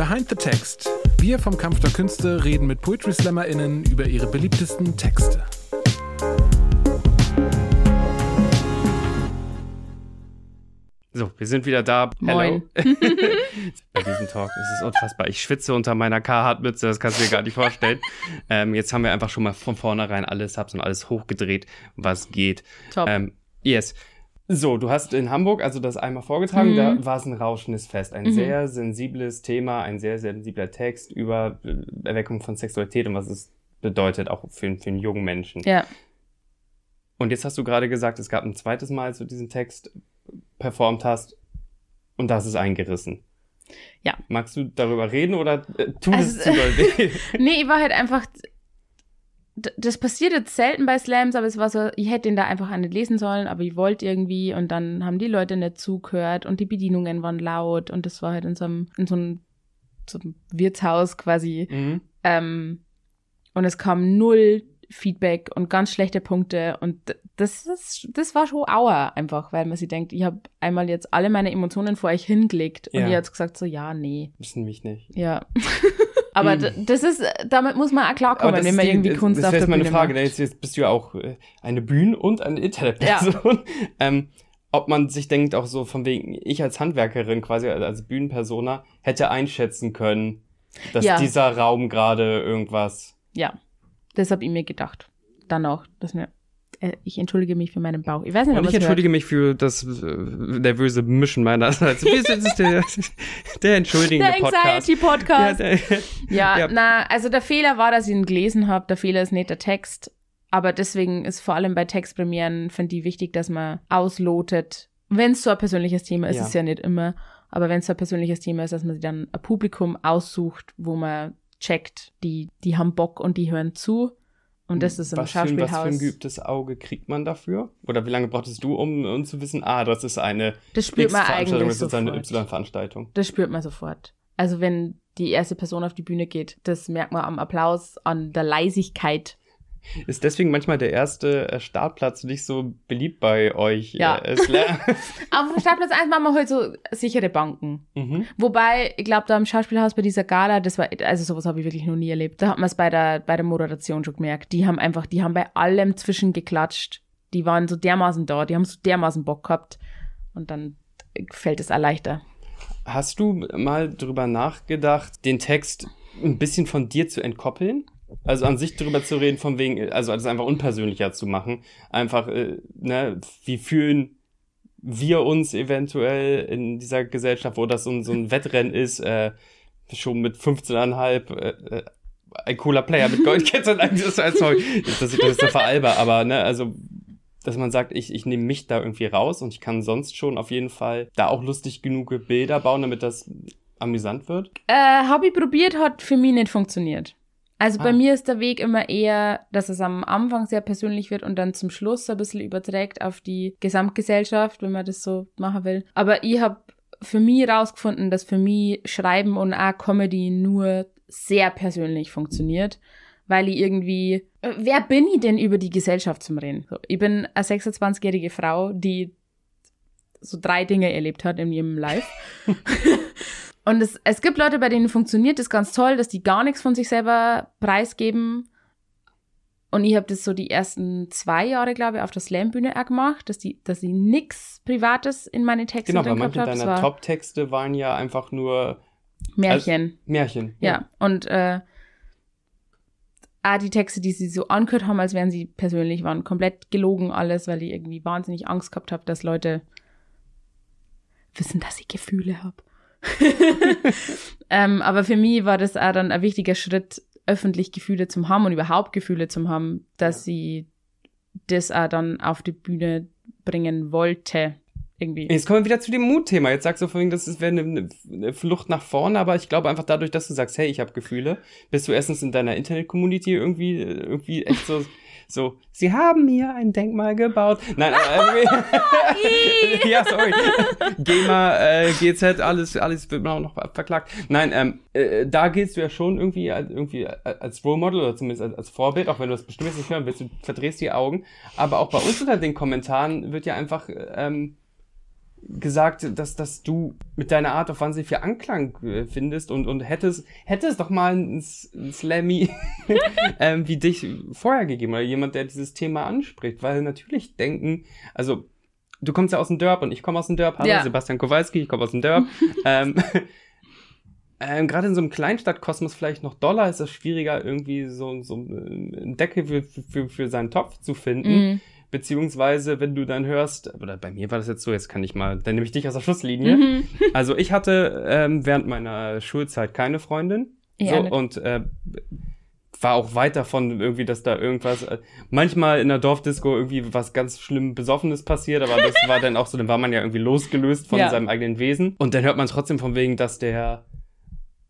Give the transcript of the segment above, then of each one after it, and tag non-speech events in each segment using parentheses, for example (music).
Behind the Text. Wir vom Kampf der Künste reden mit Poetry SlammerInnen über ihre beliebtesten Texte. So, wir sind wieder da. Moin. Hello. (laughs) Bei diesem Talk ist es unfassbar. Ich schwitze unter meiner Carhartt-Mütze, das kannst du dir gar nicht vorstellen. (laughs) ähm, jetzt haben wir einfach schon mal von vornherein alles, hab's und alles hochgedreht, was geht. Top. Ähm, yes. So, du hast in Hamburg also das einmal vorgetragen, Mhm. da war es ein rauschendes Fest. Ein Mhm. sehr sensibles Thema, ein sehr sensibler Text über äh, Erweckung von Sexualität und was es bedeutet, auch für, für einen jungen Menschen. ja. Und jetzt hast du gerade gesagt, es gab ein zweites Mal, als du diesen Text performt hast und das ist eingerissen. Ja. Magst du darüber reden oder äh, tut Also, es zu doll weh? (laughs) Nee, ich war halt einfach. Das passiert jetzt selten bei Slams, aber es war so, ich hätte ihn da einfach nicht lesen sollen, aber ich wollte irgendwie und dann haben die Leute nicht zugehört und die Bedienungen waren laut und das war halt in so einem, in so einem, so einem Wirtshaus quasi. mhm. Ähm, und es kam null Feedback und ganz schlechte Punkte und das ist, das war schon auer einfach, weil man sich denkt, ich habe einmal jetzt alle meine Emotionen vor euch hingelegt und Ja. ihr habt gesagt so, ja, nee, Wissen mich nicht. ja. (laughs) Aber d- das ist, damit muss man auch klarkommen, das wenn ist man die- irgendwie das- Kunst das auf der jetzt meine Bühne Frage. macht. Jetzt, bist du ja auch äh, eine Bühnen- und eine Internetperson. (laughs) ähm, ob man sich denkt, auch so von wegen, ich als Handwerkerin quasi, also als Bühnenpersona, hätte einschätzen können, dass Ja. dieser Raum gerade irgendwas. Ja, das habe ich mir gedacht. Dann auch, dass mir, äh, ich entschuldige mich für meinen Bauch. Ich weiß nicht, Und ob ich entschuldige mich für das äh, nervöse Mischen meinerseits. Wir sind der, (laughs) der entschuldigende Der Podcast. Anxiety-Podcast. Ja, der, Ja, Ja. na, also der Fehler war, dass ich ihn gelesen habe. Der Fehler ist nicht der Text. Aber deswegen ist vor allem bei Textpremieren, finde ich, wichtig, dass man auslotet. Wenn es so ein persönliches Thema ist, Ja. ist es ja nicht immer. Aber wenn es so ein persönliches Thema ist, dass man sich dann ein Publikum aussucht, wo man checkt, die, die haben Bock und die hören zu. Und das ist im was für, ein- was für ein Schauspielhaus. geübtes Auge kriegt man dafür? Oder wie lange brauchtest du, um, um zu wissen, ah, das ist eine Das spürt man X-Veranstaltung, eigentlich das ist eine. Y-Veranstaltung? Das spürt man sofort. Also wenn die erste Person auf die Bühne geht, das merkt man am Applaus, an der Leisigkeit. Ist deswegen manchmal der erste äh, Startplatz nicht so beliebt bei euch? Ja. Äh? (laughs) (laughs) Auf dem Startplatz 1 machen wir halt so sichere Banken. mhm. Wobei, ich glaube, da im Schauspielhaus bei dieser Gala, das war, also sowas habe ich wirklich noch nie erlebt. Da hat man es bei der, bei der Moderation schon gemerkt. Die haben einfach, die haben bei allem zwischengeklatscht. Die waren so dermaßen da, die haben so dermaßen Bock gehabt. Und dann fällt es auch leichter. Hast du mal drüber nachgedacht, den Text ein bisschen von dir zu entkoppeln? Also an sich drüber zu reden, von wegen, also das einfach unpersönlicher zu machen. Einfach, äh, ne, wie fühlen wir uns eventuell in dieser Gesellschaft, wo das so ein, so ein Wettrennen ist, äh, schon mit 15,5, äh, ein cooler Player mit Goldkette, das ist, sorry, das das ist so veralber, aber, ne, also, dass man sagt, ich, ich nehme mich da irgendwie raus und ich kann sonst schon auf jeden Fall da auch lustig genug Bilder bauen, damit das amüsant wird. Äh, ich probiert, hat für mich nicht funktioniert. Also bei Ah. mir ist der Weg immer eher, dass es am Anfang sehr persönlich wird und dann zum Schluss ein bisschen überträgt auf die Gesamtgesellschaft, wenn man das so machen will. Aber ich habe für mich rausgefunden, dass für mich Schreiben und auch Comedy nur sehr persönlich funktioniert, weil ich irgendwie, äh, wer bin ich denn über die Gesellschaft zum Reden? So, ich bin eine 26-jährige Frau, die so drei Dinge erlebt hat in ihrem Life. (laughs) (laughs) Und es, es gibt Leute, bei denen funktioniert das ganz toll, dass die gar nichts von sich selber preisgeben. Und ich habe das so die ersten zwei Jahre, glaube ich, auf der Slam-Bühne auch gemacht, dass die, dass ich nix Privates in meine Texte Genau, weil drin manche gehabt habe. Das deiner war Top-Texte waren ja einfach nur Märchen. Märchen. ja. Und äh, auch die Texte, die sie so angehört haben, als wären sie persönlich, waren komplett gelogen alles, weil ich irgendwie wahnsinnig Angst gehabt habe, dass Leute wissen, dass ich Gefühle habe. (laughs) ähm, aber für mich war das auch dann ein wichtiger Schritt, öffentlich Gefühle zu haben und überhaupt Gefühle zu haben, dass sie das auch dann auf die Bühne bringen wollte. Irgendwie. Jetzt kommen wir wieder zu dem Mutthema. Jetzt sagst du vorhin, das wäre eine, eine Flucht nach vorne, aber ich glaube einfach dadurch, dass du sagst, hey, ich habe Gefühle, bist du erstens in deiner Internet-Community irgendwie, irgendwie echt so, (laughs) so, sie haben mir ein Denkmal gebaut. Nein, äh, (laughs) (laughs) ja, sorry. GEMA, äh, GZ, alles, alles wird man auch noch verklagt. Nein, ähm, äh, da gehst du ja schon irgendwie, als- irgendwie als Role Model oder zumindest als, als Vorbild, auch wenn du das bestimmt nicht hören willst, du verdrehst die Augen. Aber auch bei uns unter den Kommentaren wird ja einfach, ähm, gesagt, dass, dass du mit deiner Art auf wahnsinnig viel Anklang äh, findest und, und hättest, hättest doch mal ein, Slammy (laughs) ähm, wie dich vorher gegeben oder jemand, der dieses Thema anspricht, weil natürlich denken, also du kommst ja aus dem Dörp und ich komme aus dem Dörp, hallo Ja. Sebastian Kowalski, ich komme aus dem Dörp. (laughs) ähm, (laughs) ähm, Gerade in so einem Kleinstadtkosmos vielleicht noch doller ist es schwieriger, irgendwie so, so einen Deckel für, für, für seinen Topf zu finden. Mhm. Beziehungsweise, wenn du dann hörst, oder bei mir war das jetzt so, jetzt kann ich mal, dann nehme ich dich aus der Schusslinie. Mhm. (laughs) Also ich hatte ähm, während meiner Schulzeit keine Freundin. Ja, so, und äh, war auch weit davon irgendwie, dass da irgendwas, äh, manchmal in der Dorfdisco irgendwie was ganz schlimm Besoffenes passiert, aber das (laughs) war dann auch so, dann war man ja irgendwie losgelöst von Ja. seinem eigenen Wesen. Und dann hört man trotzdem von wegen, dass der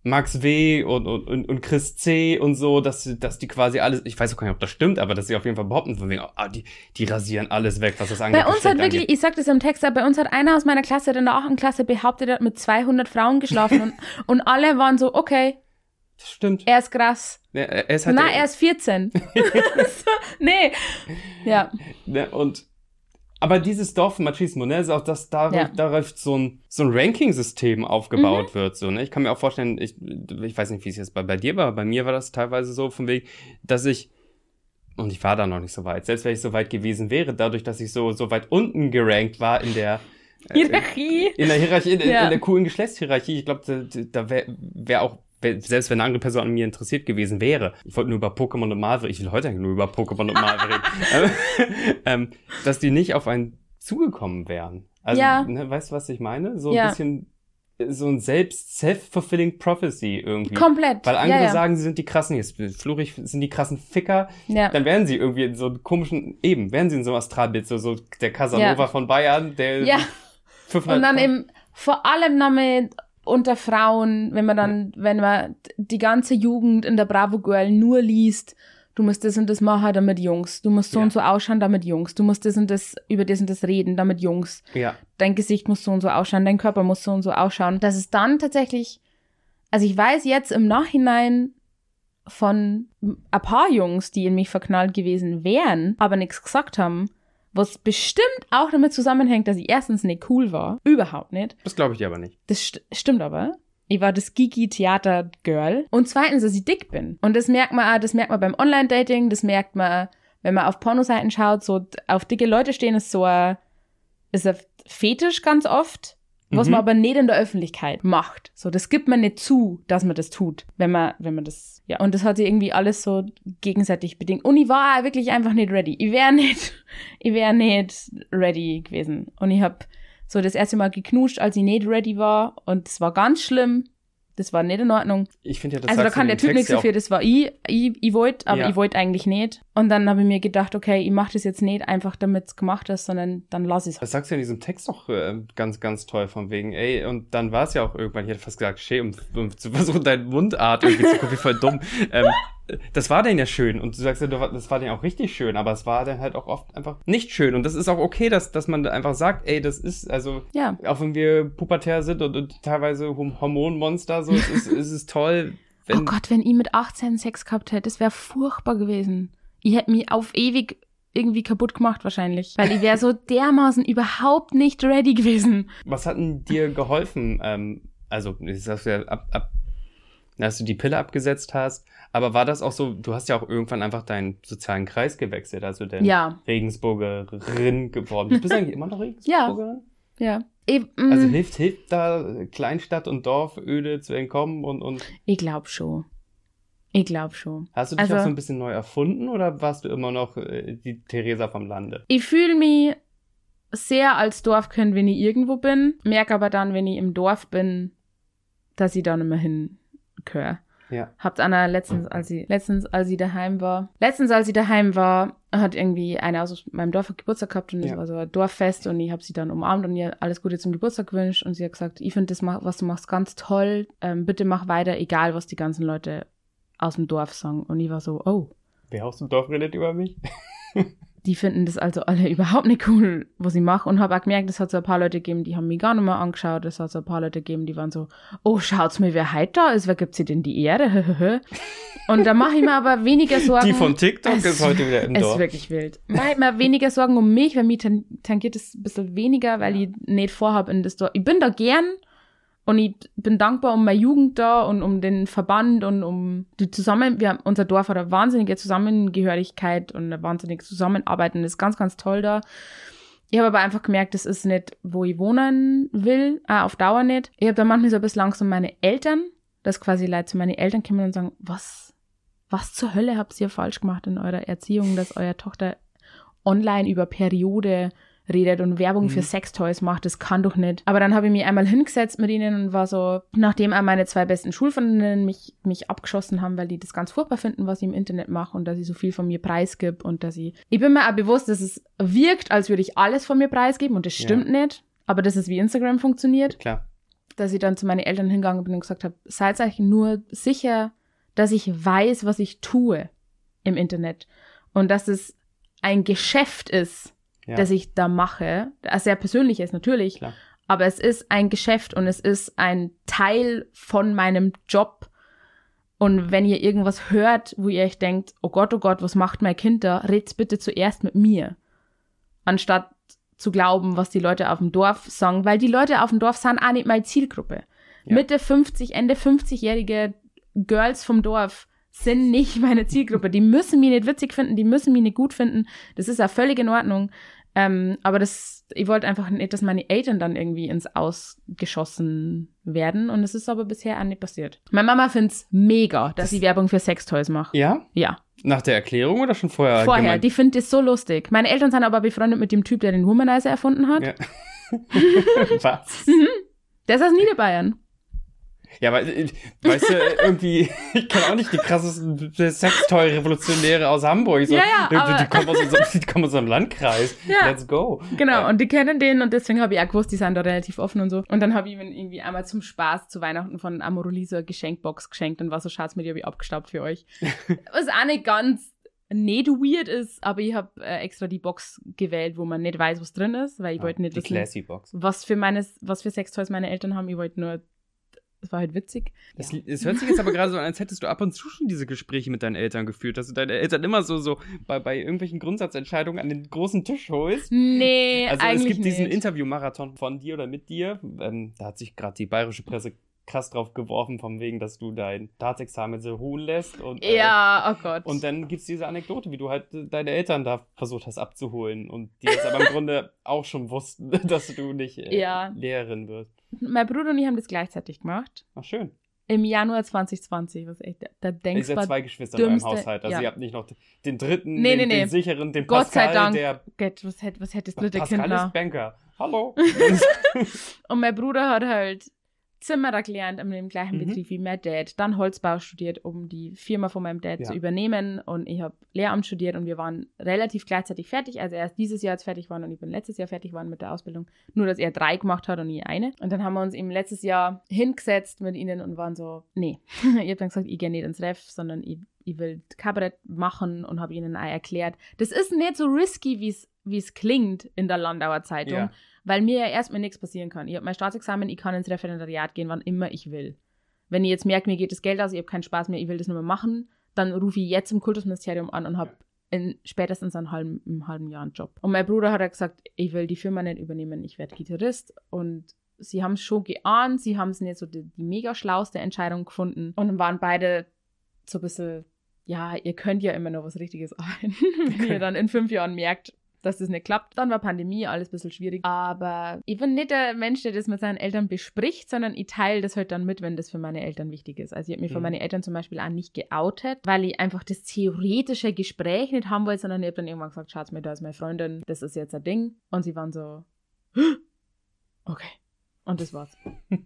Max W. und, und, und, Chris C. und so, dass, dass die quasi alles, ich weiß auch gar nicht, ob das stimmt, aber dass sie auf jeden Fall behaupten, von wegen, ah, die, die rasieren alles weg, was das angeht. Bei uns hat wirklich, angeht. ich sag das im Text, aber bei uns hat einer aus meiner Klasse in der 8. Klasse behauptet, er hat mit 200 Frauen geschlafen und, (laughs) und alle waren so, okay, Das stimmt. er ist krass. Ja, er ist halt Na, er ist 14. (laughs) (laughs) so, nee. Ja. Ne, und aber dieses Dorfmachismo, ne, ist auch, dass da, Ja. darauf so ein, so ein Ranking-System aufgebaut Mhm. wird. So, ne? Ich kann mir auch vorstellen, ich, ich weiß nicht, wie es jetzt bei, bei dir war, bei mir war das teilweise so von wegen, dass ich, und ich war da noch nicht so weit, selbst wenn ich so weit gewesen wäre, dadurch, dass ich so, so weit unten gerankt war in der äh, Hierarchie. in der Hierarchie, in, Ja. in der coolen Geschlechtshierarchie, ich glaube, da, da wäre wär auch, selbst wenn eine andere Person an mir interessiert gewesen wäre, ich wollte nur über Pokémon und Marvel, ich will heute eigentlich nur über Pokémon und Marvel reden, (laughs) ähm, dass die nicht auf einen zugekommen wären. Also, Ja. ne, weißt du, was ich meine? So Ja. ein bisschen, so ein selbst self-fulfilling prophecy irgendwie. Komplett. Weil andere ja, ja. sagen, sie sind die krassen, jetzt flurig sind die krassen Ficker, ja. dann werden sie irgendwie in so einem komischen, eben, werden sie in so einem Astralbild, so, so der Casanova von Bayern, der ja. 500 Und dann eben vor allem Name unter Frauen, wenn man dann, wenn man die ganze Jugend in der Bravo Girl nur liest, du musst das und das machen, damit Jungs. Du musst so Ja. und so ausschauen, damit Jungs. Du musst das und das, über das und das reden, damit Jungs. Ja, Dein Gesicht muss so und so ausschauen, dein Körper muss so und so ausschauen. Dass es dann tatsächlich, also ich weiß jetzt im Nachhinein von ein paar Jungs, die in mich verknallt gewesen wären, aber nichts gesagt haben, was bestimmt auch damit zusammenhängt, dass ich erstens nicht cool war. Überhaupt nicht. das glaube ich dir aber nicht. Das st stimmt aber. Ich war das Gigi-Theater-Girl. Und zweitens, dass ich dick bin. Und das merkt man auch, das merkt man beim Online-Dating, das merkt man, wenn man auf Pornoseiten schaut, so auf dicke Leute stehen, ist so ein, ist ein Fetisch ganz oft, was Mhm. man aber nicht in der Öffentlichkeit macht. So, das gibt man nicht zu, dass man das tut, wenn man, wenn man das, ja. Und das hat sich irgendwie alles so gegenseitig bedingt. Und ich war wirklich einfach nicht ready. Ich wäre nicht, (laughs) ich wäre nicht ready gewesen. Und ich habe so das erste Mal geknutscht, als ich nicht ready war. Und es war ganz schlimm. Das war nicht in Ordnung. Ich finde ja, das also da kann der Typ nichts dafür, das war ich. Ich, ich wollte, aber Ja. ich wollte eigentlich nicht. Und dann habe ich mir gedacht, okay, ich mache das jetzt nicht einfach, damit es gemacht ist, sondern dann lass ich es. Das sagst du ja in diesem Text auch äh, ganz, ganz toll von wegen, ey, und dann war es ja auch irgendwann, ich hätte fast gesagt, schä, um, um zu versuchen, deine Mundart irgendwie zu gucken, wie voll dumm. (laughs) Ähm, das war denn ja schön und du sagst ja, das war denn auch richtig schön, aber es war dann halt auch oft einfach nicht schön und das ist auch okay, dass, dass man einfach sagt, ey, das ist, also, Ja. auch wenn wir pubertär sind und, und teilweise Hormonmonster, so, es ist, es ist toll, wenn, oh Gott, wenn ich mit 18 Sex gehabt hätte, das wäre furchtbar gewesen. Ich hätte mich auf ewig irgendwie kaputt gemacht wahrscheinlich. Weil ich wäre so dermaßen überhaupt nicht ready gewesen. Was hat denn dir geholfen? Ähm, also, ich sag's ja, ab, ab, dass du die Pille abgesetzt hast, aber war das auch so, du hast ja auch irgendwann einfach deinen sozialen Kreis gewechselt, also der Ja. Regensburgerin geworden. Bist du eigentlich immer noch (laughs) Regensburgerin? Ja. Ich, mm, Also hilft, hilft da Kleinstadt und Dorf öde zu entkommen und, und ich glaube schon. Ich glaube schon. hast du dich Also- auch so ein bisschen neu erfunden oder warst du immer noch äh, die Theresa vom Lande? Ich fühle mich sehr als Dorfkind, wenn ich irgendwo bin, merke aber dann, wenn ich im Dorf bin, dass ich da nicht mehr hingehöre. Ja. Habt Anna letztens, als sie letztens, als sie daheim war, letztens, als sie daheim war, hat irgendwie eine aus meinem Dorf Geburtstag gehabt und es Ja. war so ein Dorffest und ich habe sie dann umarmt und ihr alles Gute zum Geburtstag gewünscht und sie hat gesagt, ich finde das, was du machst, ganz toll. Ähm, bitte mach weiter, egal was die ganzen Leute aus dem Dorf sagen. Und ich war so, oh, Wer aus dem Dorf redet über mich? (laughs) die finden das also alle (laughs) überhaupt nicht cool, was ich mache. Und habe auch gemerkt, es hat so ein paar Leute gegeben, die haben mich gar nicht mehr angeschaut. Es hat so ein paar Leute gegeben, die waren so, oh, schaut's mir, wer heute da ist, wer gibt sie denn die Ehre? (laughs) Und da mache ich mir aber weniger (laughs) Sorgen. Die von TikTok Es- ist heute wieder im Es Dorf. ist wirklich wild. Mach ich mir weniger Sorgen um mich, weil mich tan- tangiert es ein bisschen weniger, weil ich nicht vorhabe in das Dorf. Ich bin da gern und ich bin dankbar um meine Jugend da und um den Verband und um die Zusammen, wir haben, unser Dorf hat eine wahnsinnige Zusammengehörigkeit und eine wahnsinnige Zusammenarbeit und ist ganz, ganz toll da. Ich habe aber einfach gemerkt, das ist nicht, wo ich wohnen will, äh, auf Dauer nicht. Ich habe da manchmal so ein bisschen Angst um meine Eltern, dass quasi Leute zu meinen Eltern kommen und sagen, was, was zur Hölle habt ihr falsch gemacht in eurer Erziehung, dass eure Tochter online über Periode redet und Werbung für Mhm. Sextoys macht, das kann doch nicht. Aber dann habe ich mich einmal hingesetzt mit ihnen und war so, nachdem auch meine zwei besten Schulfreundinnen mich, mich abgeschossen haben, weil die das ganz furchtbar finden, was ich im Internet mache und dass ich so viel von mir preisgib und dass ich, ich bin mir auch bewusst, dass es wirkt, als würde ich alles von mir preisgeben und das Ja. stimmt nicht. Aber das ist wie Instagram funktioniert Klar. dass ich dann zu meinen Eltern hingegangen bin und gesagt habe, seid euch nur sicher, dass ich weiß, was ich tue im Internet und dass es ein Geschäft ist, Ja. das ich da mache, das sehr persönlich ist natürlich, Klar. aber es ist ein Geschäft und es ist ein Teil von meinem Job. Und wenn ihr irgendwas hört, wo ihr euch denkt, oh Gott, oh Gott, was macht mein Kind da, red's bitte zuerst mit mir. Anstatt zu glauben, was die Leute auf dem Dorf sagen, weil die Leute auf dem Dorf sind auch nicht meine Zielgruppe. Ja. Mitte 50, Ende 50-jährige Girls vom Dorf sind nicht meine Zielgruppe. Die müssen mich nicht witzig finden, die müssen mich nicht gut finden. Das ist auch völlig in Ordnung. Ähm, aber das, ich wollte einfach nicht, dass meine Eltern dann irgendwie ins Ausgeschossen werden. Und es ist aber bisher auch nicht passiert. Meine Mama find's mega, dass Das- ich Werbung für Sextoys mache. Ja? Ja, Nach der Erklärung oder schon vorher? vorher. gemeint? Die findet das so lustig. Meine Eltern sind aber befreundet mit dem Typ, der den Womanizer erfunden hat. Ja. (laughs) Was? Der ist aus Niederbayern. Ja, aber äh, weißt du, irgendwie, (laughs) ich kenne auch nicht die krassesten Sextoy-Revolutionäre aus Hamburg. So, Ja, ja, die, die, kommen aus unserem, (laughs) die kommen aus unserem Landkreis. Ja. Let's go. Genau, und die kennen den und deswegen habe ich auch gewusst, die sind da relativ offen und so. Und dann habe ich ihm irgendwie einmal zum Spaß zu Weihnachten von Amorelie so eine Geschenkbox geschenkt und war so, schaut's mir, die habe ich abgestaubt für euch. (laughs) Was auch nicht ganz nicht weird ist, aber ich habe äh, extra die Box gewählt, wo man nicht weiß, was drin ist, weil ich wollte nicht die wissen, was für meines, was für Sextoys meine Eltern haben. Ich wollte nur, es war halt witzig. Es, es hört sich jetzt aber gerade so an, als hättest du ab und zu schon diese Gespräche mit deinen Eltern geführt, dass du deine Eltern immer so, so bei, bei irgendwelchen Grundsatzentscheidungen an den großen Tisch holst. Nee, Also eigentlich es gibt diesen nicht. Interviewmarathon von dir oder mit dir. Ähm, da hat sich gerade die bayerische Presse krass drauf geworfen, vom wegen, dass du dein Staatsexamen so ruhen lässt. Und, äh, ja, oh Gott. Und dann gibt's diese Anekdote, wie du halt deine Eltern da versucht hast abzuholen und die jetzt aber im (laughs) Grunde auch schon wussten, (laughs) dass du nicht äh, Ja. Lehrerin wirst. mein Bruder und ich haben das gleichzeitig gemacht. Ach schön. Im Januar 2020, was echt der, der Ihr seid zwei Geschwister in eurem dümmste- Haushalt. Also ja. ihr habt nicht noch den dritten, Nee, den, nee, nee. den sicheren, den Gott sei Pascal, Dank. der Gott, was hätte, was hätte das dritte Pascal Kind ist noch? Banker. Hallo. (laughs) Und mein Bruder hat halt Zimmerer gelernt in dem gleichen Mhm. Betrieb wie mein Dad, dann Holzbau studiert, um die Firma von meinem Dad Ja. zu übernehmen. Und ich habe Lehramt studiert und wir waren relativ gleichzeitig fertig. Also er ist dieses Jahr jetzt fertig geworden und ich bin letztes Jahr fertig geworden mit der Ausbildung. Nur, dass er drei gemacht hat und ich eine. Und dann haben wir uns eben letztes Jahr hingesetzt mit ihnen und waren so, nee. (laughs) ich habe dann gesagt, ich gehe nicht ins Ref, sondern ich, ich will Kabarett machen und habe ihnen auch erklärt, das ist nicht so risky, wie es klingt in der Landauer Zeitung Ja. weil mir ja erstmal nichts passieren kann. Ich habe mein Staatsexamen, ich kann ins Referendariat gehen, wann immer ich will. Wenn ich jetzt merke, mir geht das Geld aus, ich habe keinen Spaß mehr, ich will das nicht mehr machen, dann rufe ich jetzt im Kultusministerium an und habe in spätestens einem halben, einem halben Jahr einen Job. Und mein Bruder hat ja gesagt, ich will die Firma nicht übernehmen, ich werde Gitarrist. Und sie haben es schon geahnt, sie haben es nicht so die, die mega schlauste Entscheidung gefunden und waren beide so ein bisschen, ja, ihr könnt ja immer noch was Richtiges (laughs) arbeiten. (laughs) Wenn ihr dann in fünf Jahren merkt, dass das nicht klappt. Dann war Pandemie, alles ein bisschen schwierig. Aber ich bin nicht der Mensch, der das mit seinen Eltern bespricht, sondern ich teile das halt dann mit, wenn das für meine Eltern wichtig ist. Also ich habe mich für Mhm. meine Eltern zum Beispiel auch nicht geoutet, weil ich einfach das theoretische Gespräch nicht haben wollte, sondern ich habe dann irgendwann gesagt, schaut's mir, da ist meine Freundin, das ist jetzt ein Ding. Und sie waren so, okay. Und das war's. (laughs)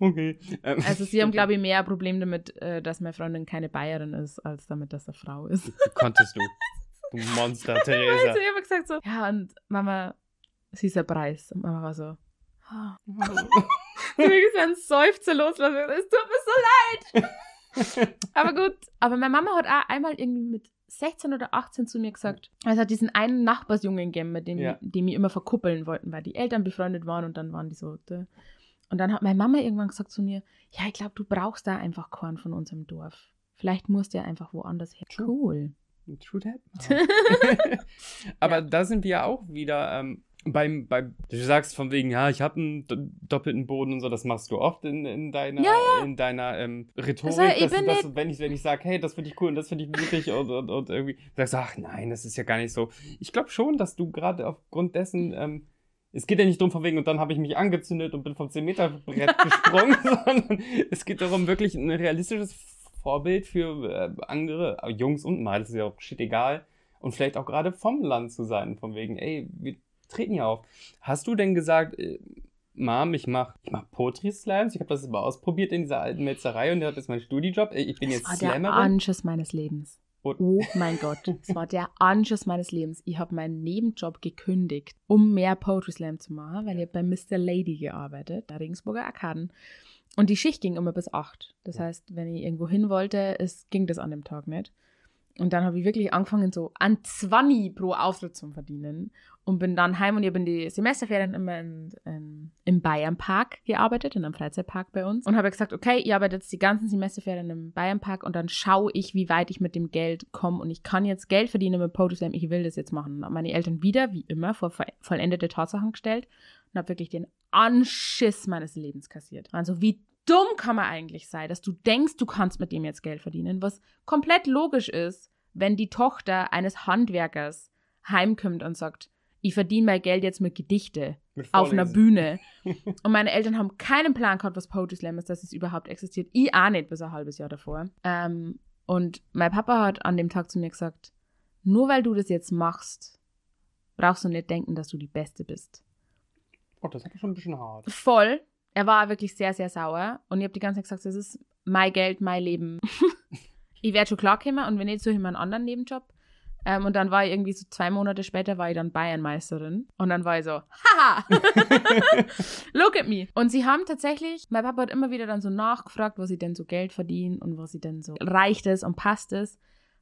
Okay. Ähm, Also sie haben, (laughs) glaube ich, mehr Problem damit, äh, dass meine Freundin keine Bayerin ist, als damit, dass er Frau ist. Konntest du? Du (laughs) Monster, Also Theresa. ich habe gesagt so, ja, und Mama, sie ist der Preis. Und Mama war so, (laughs) oh. so ein Seufzer loslassen. Es tut mir so leid. Aber gut. Aber meine Mama hat auch einmal irgendwie mit 16 oder 18 zu mir gesagt, es hat diesen einen Nachbarsjungen gegeben, mit dem, Ja. die mich immer verkuppeln wollten, weil die Eltern befreundet waren und dann waren die so. Und dann hat meine Mama irgendwann gesagt zu mir, ja, ich glaube, du brauchst da einfach Korn von unserem Dorf. Vielleicht musst du ja einfach woanders her. True. Cool. True that. (laughs) (laughs) Aber da sind wir ja auch wieder ähm, beim, beim, du sagst von wegen, ja, ich habe einen do- doppelten Boden und so, das machst du oft in, in deiner, in deiner ähm, Rhetorik, ich dass, dass, nicht- wenn ich, wenn ich sage, hey, das finde ich cool und das finde ich mutig und, und, und irgendwie sagst, ach nein, das ist ja gar nicht so. Ich glaube schon, dass du gerade aufgrund dessen, ähm, es geht ja nicht drum von wegen, und dann habe ich mich angezündet und bin vom 10 Meter Brett (laughs) gesprungen, (laughs) sondern es geht darum, wirklich ein realistisches Vorbild für äh, andere äh, Jungs und Mädels, ist ja auch shit egal, und vielleicht auch gerade vom Land zu sein, von wegen, ey, wir treten hier auf. Hast du denn gesagt, äh, Mom, ich mach, ich mach Poetry Slams, ich habe das mal ausprobiert in dieser alten Metzerei und das ist mein Studijob, Ey, ich bin jetzt Das war der Slammerin. Anschiss meines Lebens. Und- Oh mein Gott, es war der Anschiss meines Lebens. Ich habe meinen Nebenjob gekündigt, um mehr Poetry Slam zu machen, weil ich bei Mr. Lady gearbeitet, der Regensburger Arkaden. Und die Schicht ging immer bis acht. Das heißt, wenn ich irgendwo hin wollte, es ging das an dem Tag nicht. Und dann habe ich wirklich angefangen, so an 20 pro Auftritt zu verdienen. Und bin dann heim und ich habe in die Semesterferien immer in, in, im Bayernpark gearbeitet, in einem Freizeitpark bei uns. Und habe gesagt, okay, ich arbeite jetzt die ganzen Semesterferien im Bayernpark und dann schaue ich, wie weit ich mit dem Geld komme. Und ich kann jetzt Geld verdienen mit Poetry Slam, ich will das jetzt machen. Und meine Eltern wieder, wie immer, vor vo- vollendete Tatsachen gestellt und habe wirklich den Anschiss meines Lebens kassiert. Also wie dumm kann man eigentlich sein, dass du denkst, du kannst mit dem jetzt Geld verdienen, was komplett logisch ist, wenn die Tochter eines Handwerkers heimkommt und sagt, ich verdiene mein Geld jetzt mit Gedichte Mit auf einer. Bühne. (laughs) Und meine Eltern haben keinen Plan gehabt, was Poetry Slam ist, dass es überhaupt existiert. Ich auch nicht bis ein halbes Jahr davor. Ähm, und mein Papa hat an dem Tag zu mir gesagt, nur weil du das jetzt machst, brauchst du nicht denken, dass du die Beste bist. Oh, das ist schon ein bisschen hart. Voll. Er war wirklich sehr, sehr sauer. Und ich habe die ganze Zeit gesagt, das ist mein Geld, mein Leben. (laughs) ich werde schon klarkommen und wenn nicht, suche ich mir einen anderen Nebenjob. Ähm, und dann war ich irgendwie so zwei Monate später, war ich dann Bayernmeisterin. Und dann war ich so, haha, (laughs) look at me. Und sie haben tatsächlich, mein Papa hat immer wieder dann so nachgefragt, wo sie denn so Geld verdienen und wo sie denn so reicht es und passt es.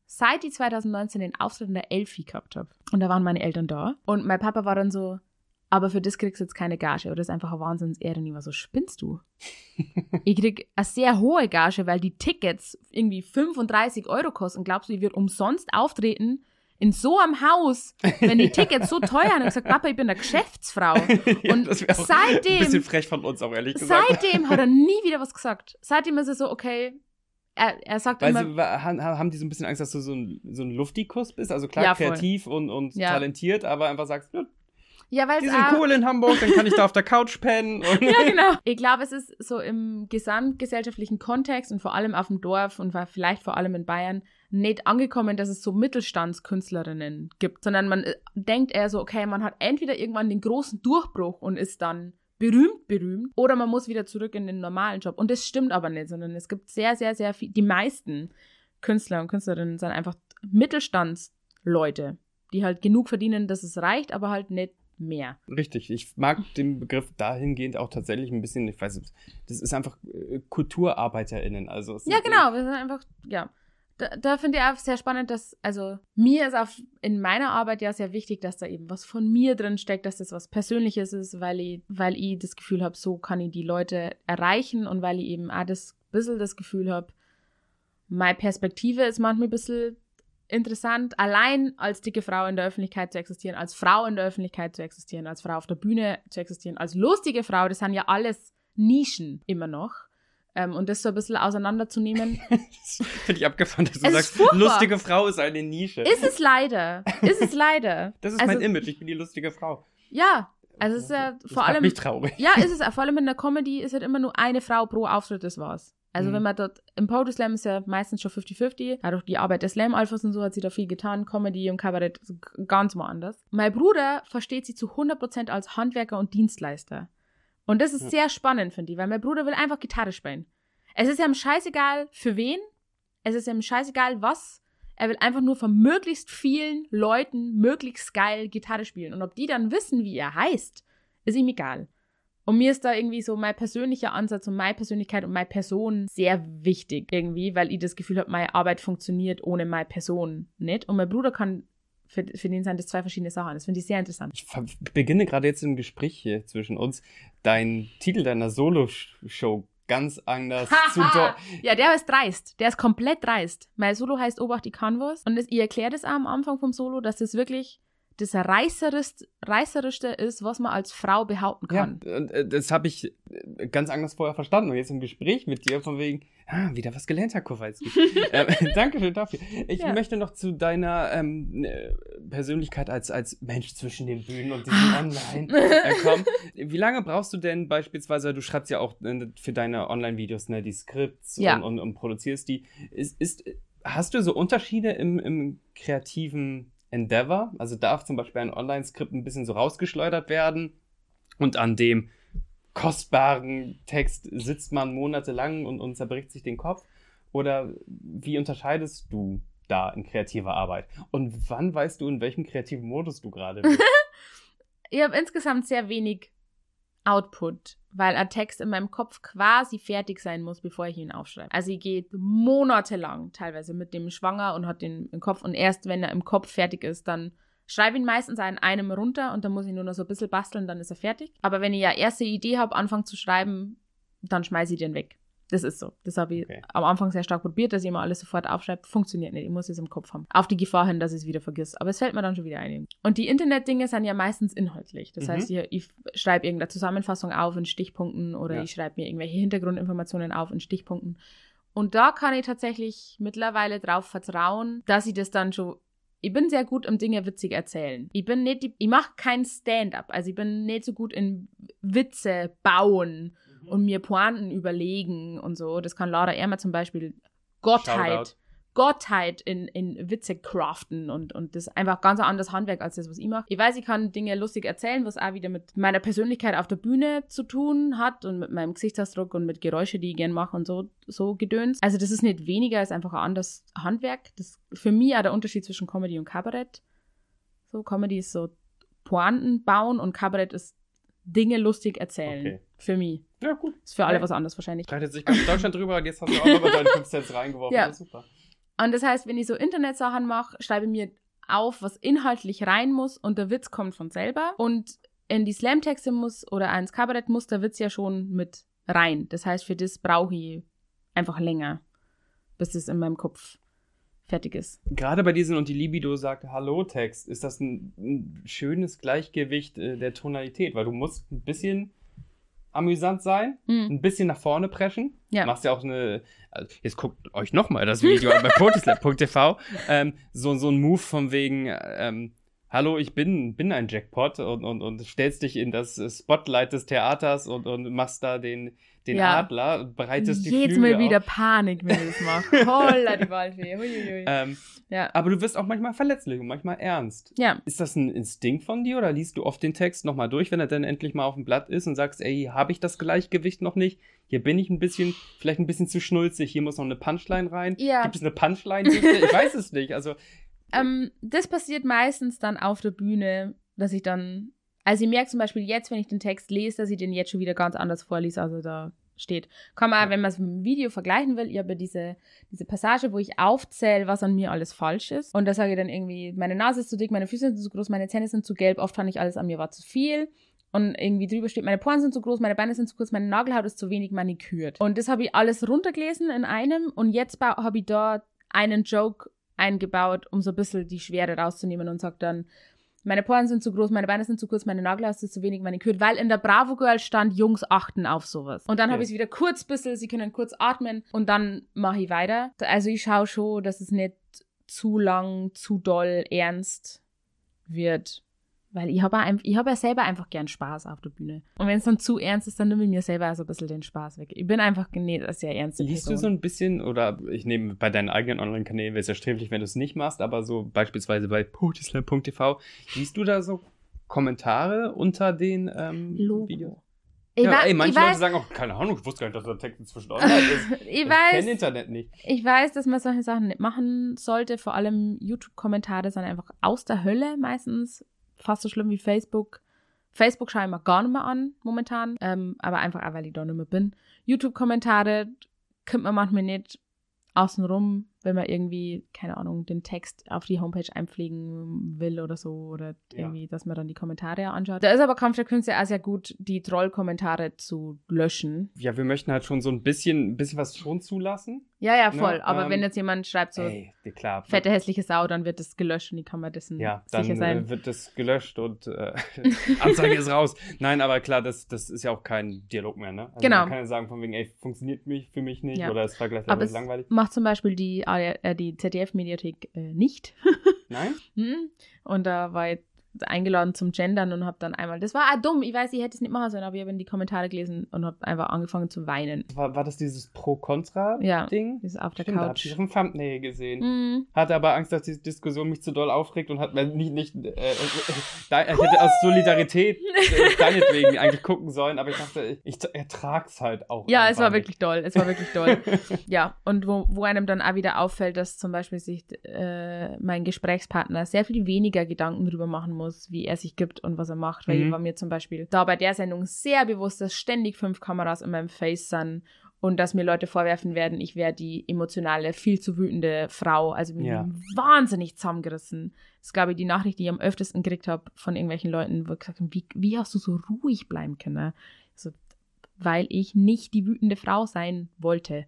Seit ich 2019 den Auftritt in der Elfi gehabt habe. Und da waren meine Eltern da. Und mein Papa war dann so, aber für das kriegst du jetzt keine Gage. Oder das ist einfach eine Wahnsinnsehre. Und ich war so, spinnst du? (laughs) ich krieg eine sehr hohe Gage, weil die Tickets irgendwie 35 Euro kosten. Glaubst du, ich würde umsonst auftreten? In so einem Haus, wenn die (laughs) Tickets so teuer sind. Und gesagt, Papa, ich bin eine Geschäftsfrau. (laughs) Ja, Und seitdem- Ein bisschen frech von uns auch, ehrlich gesagt. Seitdem hat er (laughs) nie wieder was gesagt. Seitdem ist er so, okay, er, er sagt Weil immer, sie, haben, haben die so ein bisschen Angst, dass du so ein, so ein Luftikus bist? Also klar, Ja, kreativ und, und Ja. talentiert, aber einfach sagst, ja, ja, weil die sind auch, cool in Hamburg, dann kann ich da auf der Couch pennen. Ja, genau. Ich glaube, es ist so im gesamtgesellschaftlichen Kontext und vor allem auf dem Dorf und vielleicht vor allem in Bayern nicht angekommen, dass es so Mittelstandskünstlerinnen gibt, sondern man äh, denkt eher so, okay, man hat entweder irgendwann den großen Durchbruch und ist dann berühmt, berühmt, oder man muss wieder zurück in den normalen Job. Und das stimmt aber nicht, sondern es gibt sehr, sehr, sehr viel, die meisten Künstler und Künstlerinnen sind einfach Mittelstandsleute, die halt genug verdienen, dass es reicht, aber halt nicht mehr. Richtig, ich mag den Begriff dahingehend auch tatsächlich ein bisschen, ich weiß nicht, das ist einfach äh, KulturarbeiterInnen. Also Ja, genau. Wir sind einfach, ja. Da, da finde ich auch sehr spannend, dass, also mir ist auf, in meiner Arbeit ja sehr wichtig, dass da eben was von mir drin steckt, dass das was Persönliches ist, weil ich, weil ich das Gefühl habe, so kann ich die Leute erreichen und weil ich eben auch das bisschen das Gefühl habe, meine Perspektive ist manchmal ein bisschen interessant, allein als dicke Frau in der Öffentlichkeit zu existieren, als Frau in der Öffentlichkeit zu existieren, als Frau auf der Bühne zu existieren, als lustige Frau, das sind ja alles Nischen immer noch. Ähm, und das so ein bisschen auseinanderzunehmen, (laughs) Finde ich abgefahren, dass du Es sagst, lustige Frau ist eine Nische. ist es leider. Ist es leider. (laughs) das ist also, mein Image, ich bin die lustige Frau. Ja, also es ist ja Das vor allem. mich traurig. Ja, ist es. Vor allem in der Comedy ist halt immer nur eine Frau pro Auftritt, das war's. Also Mhm. wenn man dort, im Poetry Slam ist ja meistens schon 50-50. Dadurch die Arbeit der Slam-Alphas und so hat sie da viel getan. Comedy und Kabarett ganz woanders. Mein Bruder versteht sich zu 100% als Handwerker und Dienstleister. Und das ist Ja. sehr spannend, finde ich, weil mein Bruder will einfach Gitarre spielen. Es ist ja ihm scheißegal für wen. Es ist ihm scheißegal was. Er will einfach nur von möglichst vielen Leuten möglichst geil Gitarre spielen. Und ob die dann wissen, wie er heißt, ist ihm egal. Und mir ist da irgendwie so mein persönlicher Ansatz und meine Persönlichkeit und meine Person sehr wichtig irgendwie, weil ich das Gefühl habe, meine Arbeit funktioniert ohne meine Person nicht. Und mein Bruder kann, für, für den sind das zwei verschiedene Sachen. Das finde ich sehr interessant. Ich beginne gerade jetzt im Gespräch hier zwischen uns, deinen Titel deiner Solo-Show ganz anders (laughs) zu ja, der ist dreist. Der ist komplett dreist. Mein Solo heißt Obacht die Canvas. Und das, ich erkläre das auch am Anfang vom Solo, dass das wirklich das reißerischste, reißerischste ist, was man als Frau behaupten Ja, kann. und äh, das habe ich äh, ganz anders vorher verstanden. Und jetzt im Gespräch mit dir von wegen, ah, wieder was gelernt, Herr Kowalski. (laughs) ähm, (laughs) Dankeschön dafür. Ich Ja. möchte noch zu deiner ähm, äh, Persönlichkeit als, als Mensch zwischen den Bühnen und diesem Online äh, (laughs) kommen. Wie lange brauchst du denn beispielsweise, du schreibst ja auch für deine Online-Videos ne, die Skripts Ja. und, und, und produzierst die. Ist, ist, hast du so Unterschiede im, im kreativen Endeavor? Also darf zum Beispiel ein Online-Skript ein bisschen so rausgeschleudert werden und an dem kostbaren Text sitzt man monatelang und, und zerbricht sich den Kopf? Oder wie unterscheidest du da in kreativer Arbeit? Und wann weißt du, in welchem kreativen Modus du gerade bist? (laughs) Ich habe insgesamt sehr wenig Output, weil ein Text in meinem Kopf quasi fertig sein muss, bevor ich ihn aufschreibe. Also ich gehe monatelang teilweise mit dem schwanger und hat den im Kopf und erst wenn er im Kopf fertig ist, dann schreibe ihn meistens in einem runter und dann muss ich nur noch so ein bisschen basteln, dann ist er fertig. Aber wenn ich ja erste Idee habe, anfange zu schreiben, dann schmeiße ich den weg. Das ist so. Das habe ich Okay. am Anfang sehr stark probiert, dass ich immer alles sofort aufschreibe. Funktioniert nicht. Ich muss es im Kopf haben. Auf die Gefahr hin, dass ich es wieder vergiss. Aber es fällt mir dann schon wieder ein. Und die Internetdinge sind ja meistens inhaltlich. Das Mhm. heißt, ich, ich schreibe irgendeine Zusammenfassung auf in Stichpunkten oder Ja. ich schreibe mir irgendwelche Hintergrundinformationen auf in Stichpunkten. Und da kann ich tatsächlich mittlerweile drauf vertrauen, dass ich das dann schon ich bin sehr gut im Dinge witzig erzählen. Ich bin nicht, die, ich mache kein Stand-up. Also ich bin nicht so gut in Witze bauen und mir Pointen überlegen und so. Das kann Lara Ermer zum Beispiel Gottheit. Gottheit in, in Witze craften und, und das ist einfach ganz ein anderes Handwerk als das, was ich mache. Ich weiß, ich kann Dinge lustig erzählen, was auch wieder mit meiner Persönlichkeit auf der Bühne zu tun hat und mit meinem Gesichtsausdruck und mit Geräusche, die ich gern mache und so, so gedöns. Also das ist nicht weniger, ist einfach ein anderes Handwerk. Das ist für mich auch der Unterschied zwischen Comedy und Kabarett. So, Comedy ist so Pointen bauen und Kabarett ist Dinge lustig erzählen. Okay. Für mich. Ja, gut. Ist für alle Ja. was anderes wahrscheinlich. Streitet sich ganz Deutschland drüber und jetzt hast du auch nochmal deine 5 Cent reingeworfen. Ja. Super. Und das heißt, wenn ich so Internetsachen mache, schreibe ich mir auf, was inhaltlich rein muss und der Witz kommt von selber. Und in die Slam-Texte muss oder ins Kabarett muss der Witz ja schon mit rein. Das heißt, für das brauche ich einfach länger, bis es in meinem Kopf fertig ist. Gerade bei diesen und die Libido sagt Hallo-Text ist das ein, ein schönes Gleichgewicht äh, der Tonalität, weil du musst ein bisschen amüsant sein, Hm. ein bisschen nach vorne preschen. Ja. Machst ja auch eine, also jetzt guckt euch nochmal das Video an bei (laughs) potislab.tv, ähm, so, so ein Move von wegen, ähm, hallo, ich bin, bin ein Jackpot und, und, und stellst dich in das Spotlight des Theaters und, und machst da den, den Ja. Adler, bereitest die Jedes Flügel Mal wieder auf. Panik, wenn ich das mache. (laughs) Holla die Waldfee. Huiuiui. Ähm, Ja. aber du wirst auch manchmal verletzlich und manchmal ernst. Ja. Ist das ein Instinkt von dir oder liest du oft den Text nochmal durch, wenn er dann endlich mal auf dem Blatt ist und sagst, ey, habe ich das Gleichgewicht noch nicht? Hier bin ich ein bisschen, vielleicht ein bisschen zu schnulzig, hier muss noch eine Punchline rein. Ja. Gibt es eine Punchline? Ich weiß es nicht. Also, Ähm, das passiert meistens dann auf der Bühne, dass ich dann, also ich merke zum Beispiel jetzt, wenn ich den Text lese, dass ich den jetzt schon wieder ganz anders vorlese, also da steht. Kann man, auch, wenn man es mit dem Video vergleichen will, ich habe diese, diese Passage, wo ich aufzähle, was an mir alles falsch ist. Und da sage ich dann irgendwie, meine Nase ist zu dick, meine Füße sind zu groß, meine Zähne sind zu gelb, oft fand ich alles an mir war zu viel. Und irgendwie drüber steht, meine Poren sind zu groß, meine Beine sind zu kurz, meine Nagelhaut ist zu wenig manikürt. Und das habe ich alles runtergelesen in einem und jetzt habe ich da einen Joke eingebaut, um so ein bisschen die Schwere rauszunehmen und sagt dann, meine Poren sind zu groß, meine Beine sind zu kurz, meine Nagelhaut ist zu wenig manikürt, weil in der Bravo Girl stand, Jungs achten auf sowas. Und dann habe Ja. ich es wieder kurz bisschen, sie können kurz atmen und dann mache ich weiter. Also ich schaue schon, dass es nicht zu lang, zu doll, ernst wird. Weil ich habe ich hab ja selber einfach gern Spaß auf der Bühne. Und wenn es dann zu ernst ist, dann nehme ich mir selber so ein bisschen den Spaß weg. Ich bin einfach nicht eine sehr ernste liest du Person. so ein bisschen, oder ich nehme bei deinen eigenen Online-Kanälen, wäre es ja sträflich, wenn du es nicht machst, aber so beispielsweise bei potislam.tv, liest du da so Kommentare unter den ähm. Videos? Ich, ja, wei- ey, manche Leute weiß, sagen auch, keine Ahnung, ich wusste gar nicht, dass der Text inzwischen online ist. (laughs) ich Ich weiß, kenne Internet nicht. Ich weiß, dass man solche Sachen nicht machen sollte. Vor allem YouTube-Kommentare sind einfach aus der Hölle meistens. Fast so schlimm wie Facebook. Facebook schaue ich mir gar nicht mehr an, momentan. Ähm, aber einfach auch, weil ich da nicht mehr bin. YouTube-Kommentare kommt man manchmal nicht außenrum, wenn man irgendwie, keine Ahnung, den Text auf die Homepage einpflegen will oder so. Oder Ja. irgendwie, dass man dann die Kommentare anschaut. Da ist aber Kampf der Künste auch sehr gut, die Troll-Kommentare zu löschen. Ja, wir möchten halt schon so ein bisschen, ein bisschen was schon zulassen. Ja, ja, Ne, voll. aber ähm, wenn jetzt jemand schreibt so, Ey, klar. fette hässliche Sau, dann wird das gelöscht und die kann man dessen Ja, dann sicher sein. äh, wird das gelöscht und äh, (laughs) (laughs) Anzeige ist raus. Nein, aber klar, das, das ist ja auch kein Dialog mehr, ne? Also Genau. Man kann ja sagen von wegen, ey, funktioniert mich, für mich nicht Ja. oder es vergleichsweise es langweilig. macht zum Beispiel die, AR äh, die ZDF-Mediathek äh, nicht. Nein? (laughs) Hm. Und da war ich eingeladen zum Gendern und habe dann einmal, das war ah, dumm, ich weiß, ich hätte es nicht machen sollen, aber ich habe in die Kommentare gelesen und habe einfach angefangen zu weinen. War, war das dieses Pro-Kontra-Ding? Ja, ist auf der Stimmt, Couch. ich dem Thumbnail gesehen. Hm. Hatte aber Angst, dass die Diskussion mich zu doll aufregt und hat mir nicht, nicht äh, äh, da, ich hätte aus Solidarität äh, (laughs) deinetwegen eigentlich gucken sollen, aber ich dachte, ich ertrag's halt auch. Ja, es war nicht. wirklich toll. Es war wirklich toll. (laughs) ja, und wo, wo einem dann auch wieder auffällt, dass zum Beispiel sich äh, mein Gesprächspartner sehr viel weniger Gedanken darüber machen muss, wie er sich gibt und was er macht. Weil Mhm. ich war mir zum Beispiel da bei der Sendung sehr bewusst, dass ständig fünf Kameras in meinem Face sind und dass mir Leute vorwerfen werden, ich wäre die emotionale, viel zu wütende Frau. Also bin Ja. wahnsinnig zusammengerissen. Das ist, glaube ich, die Nachricht, die ich am öftesten gekriegt habe von irgendwelchen Leuten, wo gesagt haben, wie, wie hast du so ruhig bleiben können? So, weil ich nicht die wütende Frau sein wollte.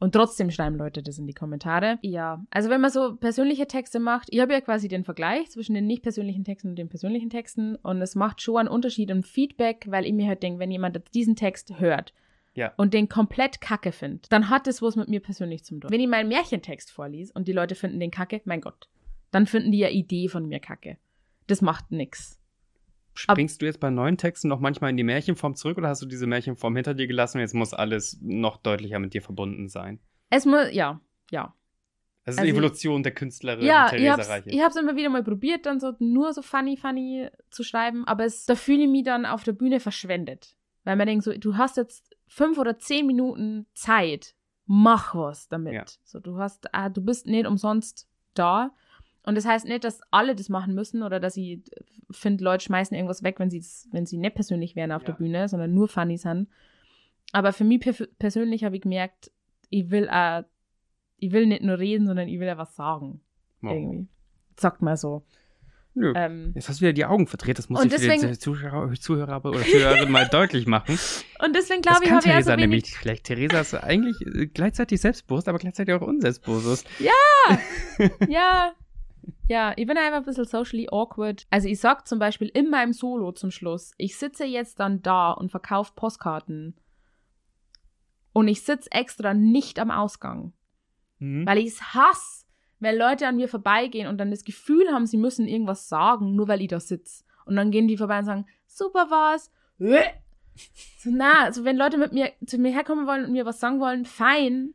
Und trotzdem schreiben Leute das in die Kommentare. Ja, also wenn man so persönliche Texte macht, ich habe ja quasi den Vergleich zwischen den nicht persönlichen Texten und den persönlichen Texten und es macht schon einen Unterschied im Feedback, weil ich mir halt denke, wenn jemand diesen Text hört Ja. und den komplett kacke findet, dann hat es was mit mir persönlich zum tun. Wenn ich meinen Märchentext vorlies und die Leute finden den kacke, mein Gott, dann finden die ja Idee von mir kacke. Das macht nix. Springst du jetzt bei neuen Texten noch manchmal in die Märchenform zurück oder hast du diese Märchenform hinter dir gelassen und jetzt muss alles noch deutlicher mit dir verbunden sein? Es muss, ja, ja. Das ist Also die ich- Evolution der Künstlerin Ja, ich Theresa hab's, Reiche. ich hab's immer wieder mal probiert, dann so nur so funny, funny zu schreiben, aber es, da fühle ich mich dann auf der Bühne verschwendet. Weil man denkt so, du hast jetzt fünf oder zehn Minuten Zeit, mach was damit. Ja. So, du hast, ah, du bist nicht umsonst da. Und das heißt nicht, dass alle das machen müssen oder dass ich finde, Leute schmeißen irgendwas weg, wenn sie, wenn sie nicht persönlich wären auf Ja. der Bühne, sondern nur funny sind. Aber für mich per persönlich habe ich gemerkt, ich will auch, ich will nicht nur reden, sondern ich will ja was sagen. Oh. Irgendwie. Sagt mal so. Nö. Ähm, Jetzt hast du wieder die Augen verdreht, das muss ich für die deswegen- Zuschauer, Zuhörer oder Zuhörerin mal deutlich machen. (laughs) und deswegen glaube ich, habe ich Theresa also wenig, nämlich schlecht. Theresa ist eigentlich äh, gleichzeitig selbstbewusst, aber gleichzeitig auch unselbstbewusst. ja, (laughs) ja, ich bin einfach ein bisschen socially awkward. Also ich sag zum Beispiel in meinem Solo zum Schluss, ich sitze jetzt dann da und verkaufe Postkarten. Und ich sitze extra nicht am Ausgang, Mhm. weil ich es hasse, wenn Leute an mir vorbeigehen und dann das Gefühl haben, sie müssen irgendwas sagen, nur weil ich da sitze. Und dann gehen die vorbei und sagen, super war's. So, na, also wenn Leute mit mir zu mir herkommen wollen und mir was sagen wollen, fein,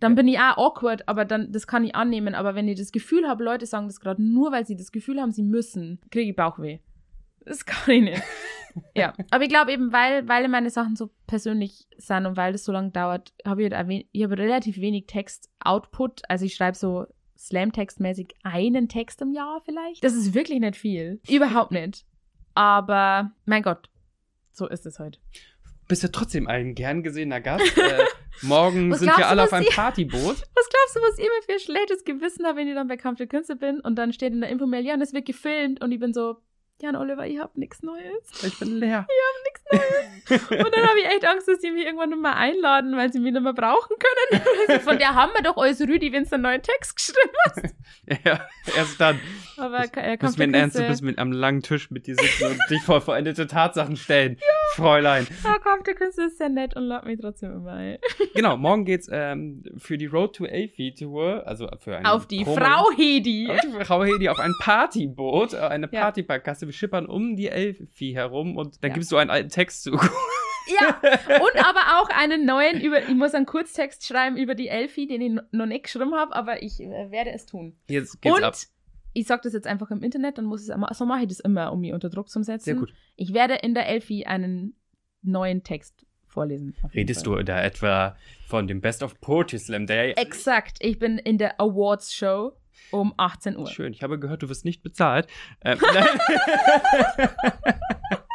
dann bin ich auch awkward, aber dann, das kann ich annehmen. Aber wenn ich das Gefühl habe, Leute sagen das gerade nur, weil sie das Gefühl haben, sie müssen, kriege ich Bauchweh. Das (laughs) kann ich nicht. (laughs) ja, aber ich glaube eben, weil, weil meine Sachen so persönlich sind und weil das so lange dauert, habe ich, halt ich habe relativ wenig Text-Output. Also ich schreibe so Slam-Text-mäßig einen Text im Jahr vielleicht. Das ist wirklich nicht viel. Überhaupt nicht. Aber, mein Gott, so ist es heute. Bist ja trotzdem ein gern gesehener Gast. äh, (laughs) morgen Was sind wir du, alle auf einem Partyboot. (laughs) Was glaubst du, was ich immer für ein schlechtes Gewissen habe, wenn ich dann bei Kampf der Künste bin und dann steht in der Infomail, ja, und es wird gefilmt und ich bin so, Jan Oliver, ich hab nichts Neues. Ich bin leer. Und dann habe ich echt Angst, dass sie mich irgendwann nicht mehr einladen, weil sie mich nicht mehr brauchen können. (laughs) Also Von der haben wir doch alles Rüdi, wenn du einen neuen Text geschrieben hast. (laughs) Ja, erst dann. Aber Kampf Müssen wir der in Ernst, du bist mit am langen Tisch mit dir sitzen und dich vor vollendete Tatsachen stellen. Fräulein. ah, Kampf der Künste ist sehr nett und lad mich trotzdem immer ein. Genau, morgen geht's ähm, für die Road to Elfie Tour, also für eine Auf die Promo- Frau Hedi. Auf die Frau Hedi auf ein Partyboot, äh, eine Ja. Partyparkkasse. Wir schippern um die Elfie herum und dann Ja. gibst du einen alten Text zu. Ja, (laughs) und aber auch einen neuen über, ich muss einen Kurztext schreiben über die Elfie, den ich noch nicht geschrieben habe, aber ich äh, werde es tun. Jetzt geht's und ab. Ich sag das jetzt einfach im Internet, dann muss ich es immer, so mache ich das immer, um mich unter Druck zu setzen. Sehr gut. Ich werde in der Elfie einen neuen Text vorlesen. Redest Fall. du da etwa von dem Best of Poetry Slam Day? Exakt, ich bin in der Awards Show um 18 Uhr. Schön, ich habe gehört, du wirst nicht bezahlt. Ähm, (laughs) (laughs) (laughs)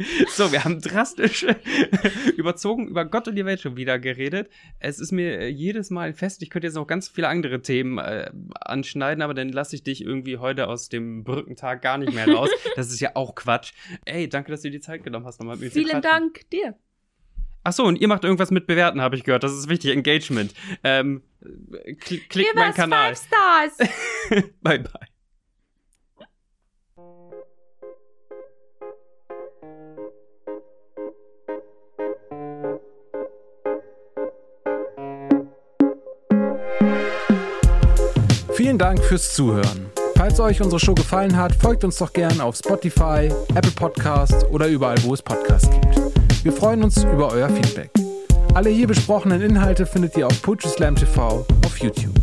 (laughs) So, wir haben drastisch (laughs) überzogen über Gott und die Welt schon wieder geredet. Es ist mir äh, jedes Mal fest, ich könnte jetzt noch ganz viele andere Themen äh, anschneiden, aber dann lasse ich dich irgendwie heute aus dem Brückentag gar nicht mehr raus. (laughs) Das ist ja auch Quatsch. Ey, danke, dass du dir die Zeit genommen hast, nochmal mit mir zu Vielen quatschen. Dank dir. Ach so, und ihr macht irgendwas mit Bewerten, habe ich gehört. Das ist wichtig, Engagement. Ähm, kl klickt Give meinen us Kanal. five stars. bye, bye. Vielen Dank fürs Zuhören. Falls euch unsere Show gefallen hat, folgt uns doch gern auf Spotify, Apple Podcasts oder überall, wo es Podcasts gibt. Wir freuen uns über euer Feedback. Alle hier besprochenen Inhalte findet ihr auf Poetry Slam TV auf YouTube.